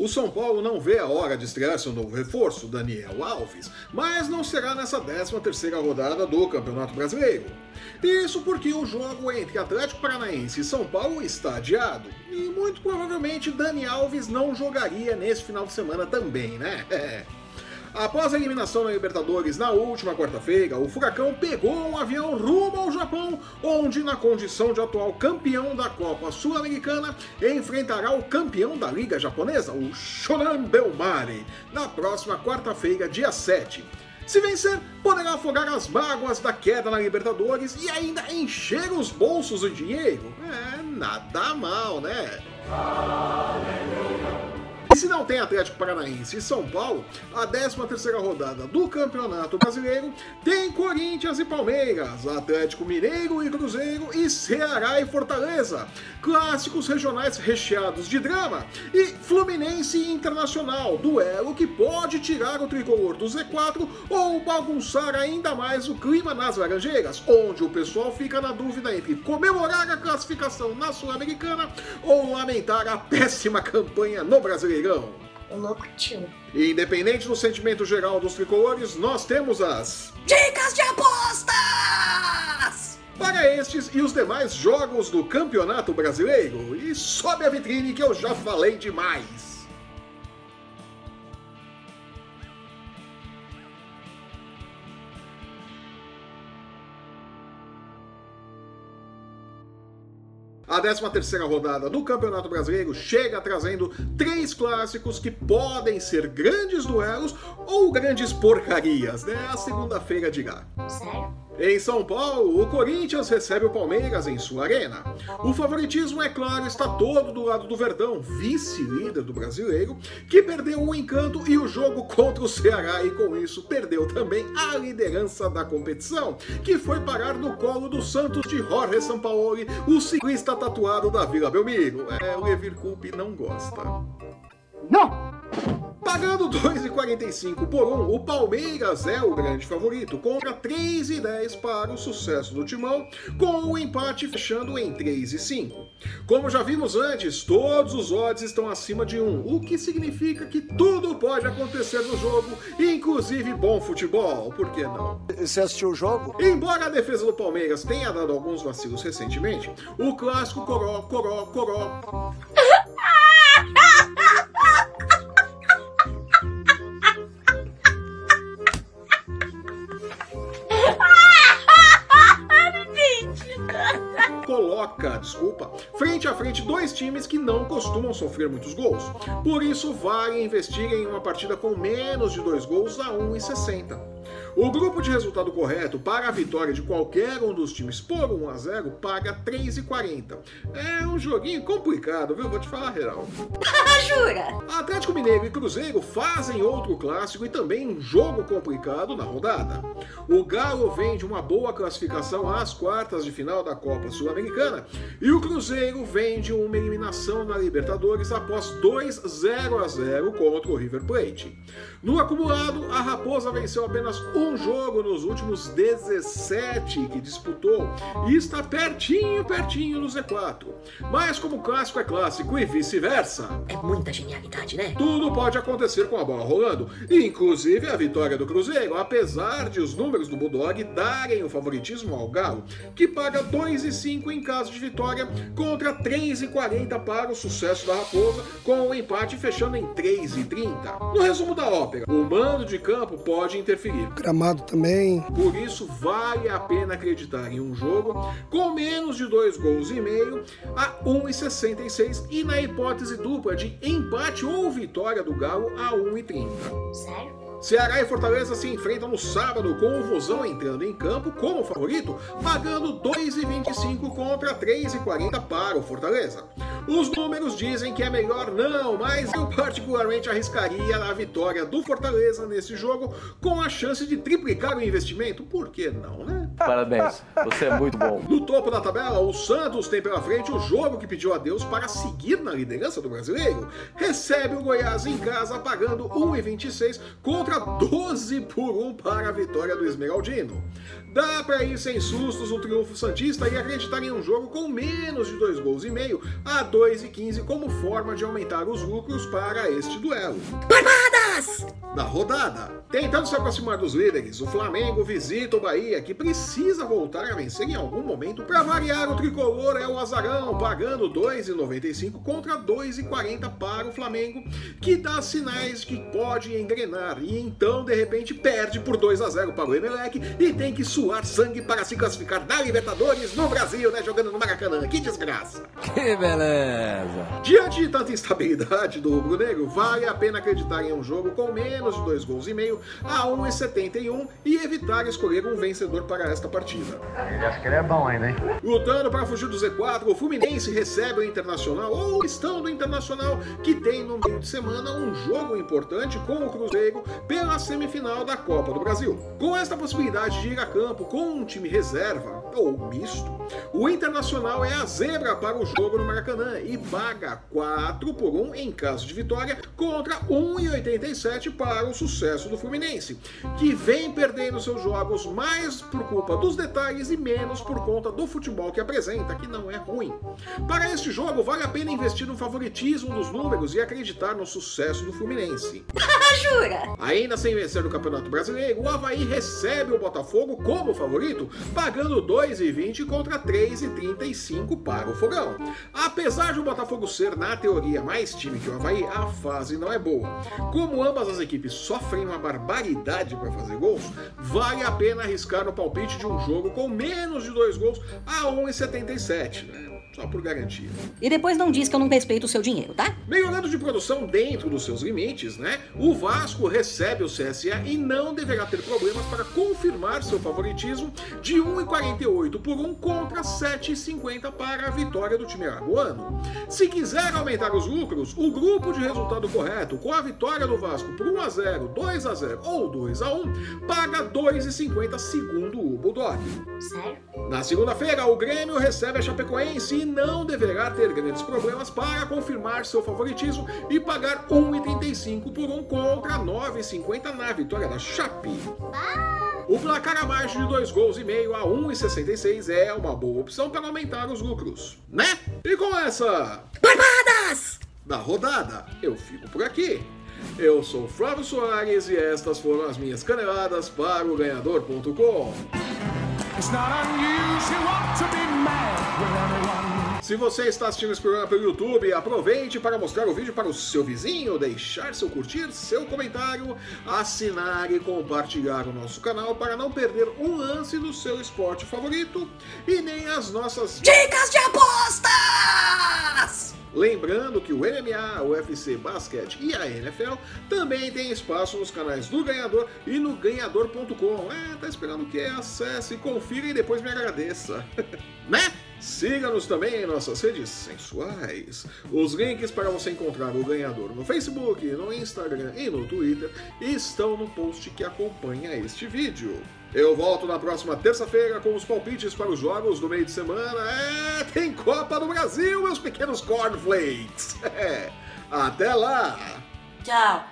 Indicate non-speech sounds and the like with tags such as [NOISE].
O São Paulo não vê a hora de estrear seu novo reforço, Daniel Alves, mas não será nessa 13ª rodada do Campeonato Brasileiro. Isso porque o jogo entre Atlético Paranaense e São Paulo está adiado, e muito provavelmente Dani Alves não jogaria nesse final de semana também, né? [LAUGHS] Após a eliminação na Libertadores na última quarta-feira, o Furacão pegou um avião rumo ao Japão, onde, na condição de atual campeão da Copa Sul-Americana, enfrentará o campeão da Liga Japonesa, o Shonan Belmare, na próxima quarta-feira, dia 7. Se vencer, poderá afogar as mágoas da queda na Libertadores e ainda encher os bolsos de dinheiro. É, nada mal, né? Aleluia. Se não tem Atlético Paranaense e São Paulo, a 13ª rodada do Campeonato Brasileiro tem Corinthians e Palmeiras, Atlético Mineiro e Cruzeiro e Ceará e Fortaleza, clássicos regionais recheados de drama e Fluminense e Internacional, duelo que pode tirar o tricolor do Z4 ou bagunçar ainda mais o clima nas Laranjeiras, onde o pessoal fica na dúvida entre comemorar a classificação na Sul-Americana ou lamentar a péssima campanha no Brasileiro. O louco tio. Independente do sentimento geral dos tricolores, nós temos as Dicas de Apostas! Para estes e os demais jogos do Campeonato Brasileiro. E sobe a vitrine que eu já falei demais. A 13ª rodada do Campeonato Brasileiro chega trazendo três clássicos que podem ser grandes duelos ou grandes porcarias, né? A segunda-feira dirá. Sério? Em São Paulo, o Corinthians recebe o Palmeiras em sua arena. O favoritismo, é claro, está todo do lado do Verdão, vice-líder do brasileiro, que perdeu o encanto e o jogo contra o Ceará e com isso perdeu também a liderança da competição, que foi parar no colo do Santos de Jorge Sampaoli, o ciclista tatuado da Vila Belmiro. É, o Levir Coupe não gosta. Não! Pagando 2,45 por 1, o Palmeiras é o grande favorito, contra 3,10 para o sucesso do Timão, com o empate fechando em 3,5. Como já vimos antes, todos os odds estão acima de 1, o que significa que tudo pode acontecer no jogo, inclusive bom futebol, por que não? Você assistiu o jogo? Embora a defesa do Palmeiras tenha dado alguns vacilos recentemente, o clássico coró, coró, coró [LAUGHS] desculpa, frente a frente dois times que não costumam sofrer muitos gols. Por isso, vale investir em uma partida com menos de dois gols a 1,60. O grupo de resultado correto para a vitória de qualquer um dos times por 1 a 0 paga 3,40. É um joguinho complicado, viu? Vou te falar real. [LAUGHS] Jura? Atlético Mineiro e Cruzeiro fazem outro clássico e também um jogo complicado na rodada. O Galo vem de uma boa classificação às quartas de final da Copa Sul-Americana e o Cruzeiro vem de uma eliminação na Libertadores após 2 0 a 0 contra o River Plate. No acumulado, a Raposa venceu apenas um jogo nos últimos 17 que disputou e está pertinho, pertinho no Z4. Mas como clássico é clássico e vice-versa. É muita genialidade, né? Tudo pode acontecer com a bola rolando, inclusive a vitória do Cruzeiro, apesar de os números do Bulldog darem o favoritismo ao Galo, que paga 2,5 em caso de vitória contra 3,40 para o sucesso da Raposa, com o empate fechando em 3,30. No resumo da ópera, o mando de campo pode interferir também. Por isso, vale a pena acreditar em um jogo com menos de dois gols e meio a 1,66 e na hipótese dupla de empate ou vitória do Galo a 1,30. Sério? Ceará e Fortaleza se enfrentam no sábado com o Vozão entrando em campo como favorito, pagando 2,25 contra 3,40 para o Fortaleza. Os números dizem que é melhor não, mas eu particularmente arriscaria a vitória do Fortaleza nesse jogo com a chance de triplicar o investimento. Por que não, né? Parabéns, você é muito bom. No topo da tabela, o Santos tem pela frente o jogo que pediu a Deus para seguir na liderança do brasileiro. Recebe o Goiás em casa pagando 1,26 contra 12 por 1 para a vitória do Esmeraldino. Dá para ir sem sustos no triunfo Santista e acreditar em um jogo com menos de 2 gols e meio a 2,15 como forma de aumentar os lucros para este duelo. Barbadas! Na rodada, tentando se aproximar dos líderes, o Flamengo visita o Bahia, que precisa voltar a vencer em algum momento. Para variar, o tricolor é o Azarão, pagando 2,95 contra 2,40 para o Flamengo, que dá sinais que pode engrenar e então, de repente, perde por 2 a 0 para o Emelec e tem que suar sangue para se classificar da Libertadores no Brasil, né? Jogando no Maracanã. Que desgraça! Que beleza! Diante de tanta instabilidade do rubro-negro, vale a pena acreditar em um jogo com menos de dois gols e meio a 1,71 e evitar escolher um vencedor para esta partida. Ele acha que ele é bom ainda, hein? Lutando para fugir do Z4, o Fluminense recebe o Internacional ou estão do Internacional, que tem no meio de semana um jogo importante com o Cruzeiro pela semifinal da Copa do Brasil. Com esta possibilidade de ir a campo com um time reserva ou misto, o Internacional é a zebra para o jogo no Maracanã e paga 4 por 1 em caso de vitória contra 1,87 para o sucesso do Fluminense, que vem perdendo seus jogos mais por culpa dos detalhes e menos por conta do futebol que apresenta, que não é ruim. Para este jogo, vale a pena investir no favoritismo dos números e acreditar no sucesso do Fluminense. [LAUGHS] Jura? Ainda sem vencer no Campeonato Brasileiro, o Havaí recebe o Botafogo como favorito, pagando 2,20 contra 3,35 para o Fogão. Apesar de o Botafogo ser, na teoria, mais time que o Havaí, a fase não é boa. Como ambas as equipes sofrem uma barbaridade para fazer gols, vale a pena arriscar no palpite de um jogo com menos de dois gols a 1,77, né? Só por garantia. E depois não diz que eu não respeito o seu dinheiro, tá? Melhorando de produção dentro dos seus limites, né? O Vasco recebe o CSA e não deverá ter problemas para confirmar seu favoritismo de 1,48 por 1 contra 7,50 para a vitória do time aragoano. Se quiser aumentar os lucros, o grupo de resultado correto com a vitória do Vasco por 1 a 0, 2 a 0 ou 2 a 1 paga 2,50 segundo o Bulldog. Sério? Na segunda-feira, o Grêmio recebe a Chapecoense e não deverá ter grandes problemas para confirmar seu favoritismo e pagar 1,35 por 1 contra 9,50 na vitória da Chape. O placar abaixo de 2 gols e meio a 1,66 é uma boa opção para aumentar os lucros, né? E com essa Barbadas! da rodada, eu fico por aqui. Eu sou Flávio Soares e estas foram as minhas caneladas para o ganhador.com. It's not unusual to be mad with anyone. Se você está assistindo esse programa pelo YouTube, aproveite para mostrar o vídeo para o seu vizinho, deixar seu curtir, seu comentário, assinar e compartilhar o nosso canal para não perder um lance do seu esporte favorito e nem as nossas Dicas de apostas! Lembrando que o MMA, o UFC Basquete e a NFL também tem espaço nos canais do Ganhador e no ganhador.com. É, tá esperando o quê? Acesse, confira e depois me agradeça. [LAUGHS] né? Siga-nos também em nossas redes sensuais. Os links para você encontrar o ganhador no Facebook, no Instagram e no Twitter estão no post que acompanha este vídeo. Eu volto na próxima terça-feira com os palpites para os jogos do meio de semana. É, tem Copa do Brasil, meus pequenos cornflakes. [LAUGHS] É, até lá! Tchau.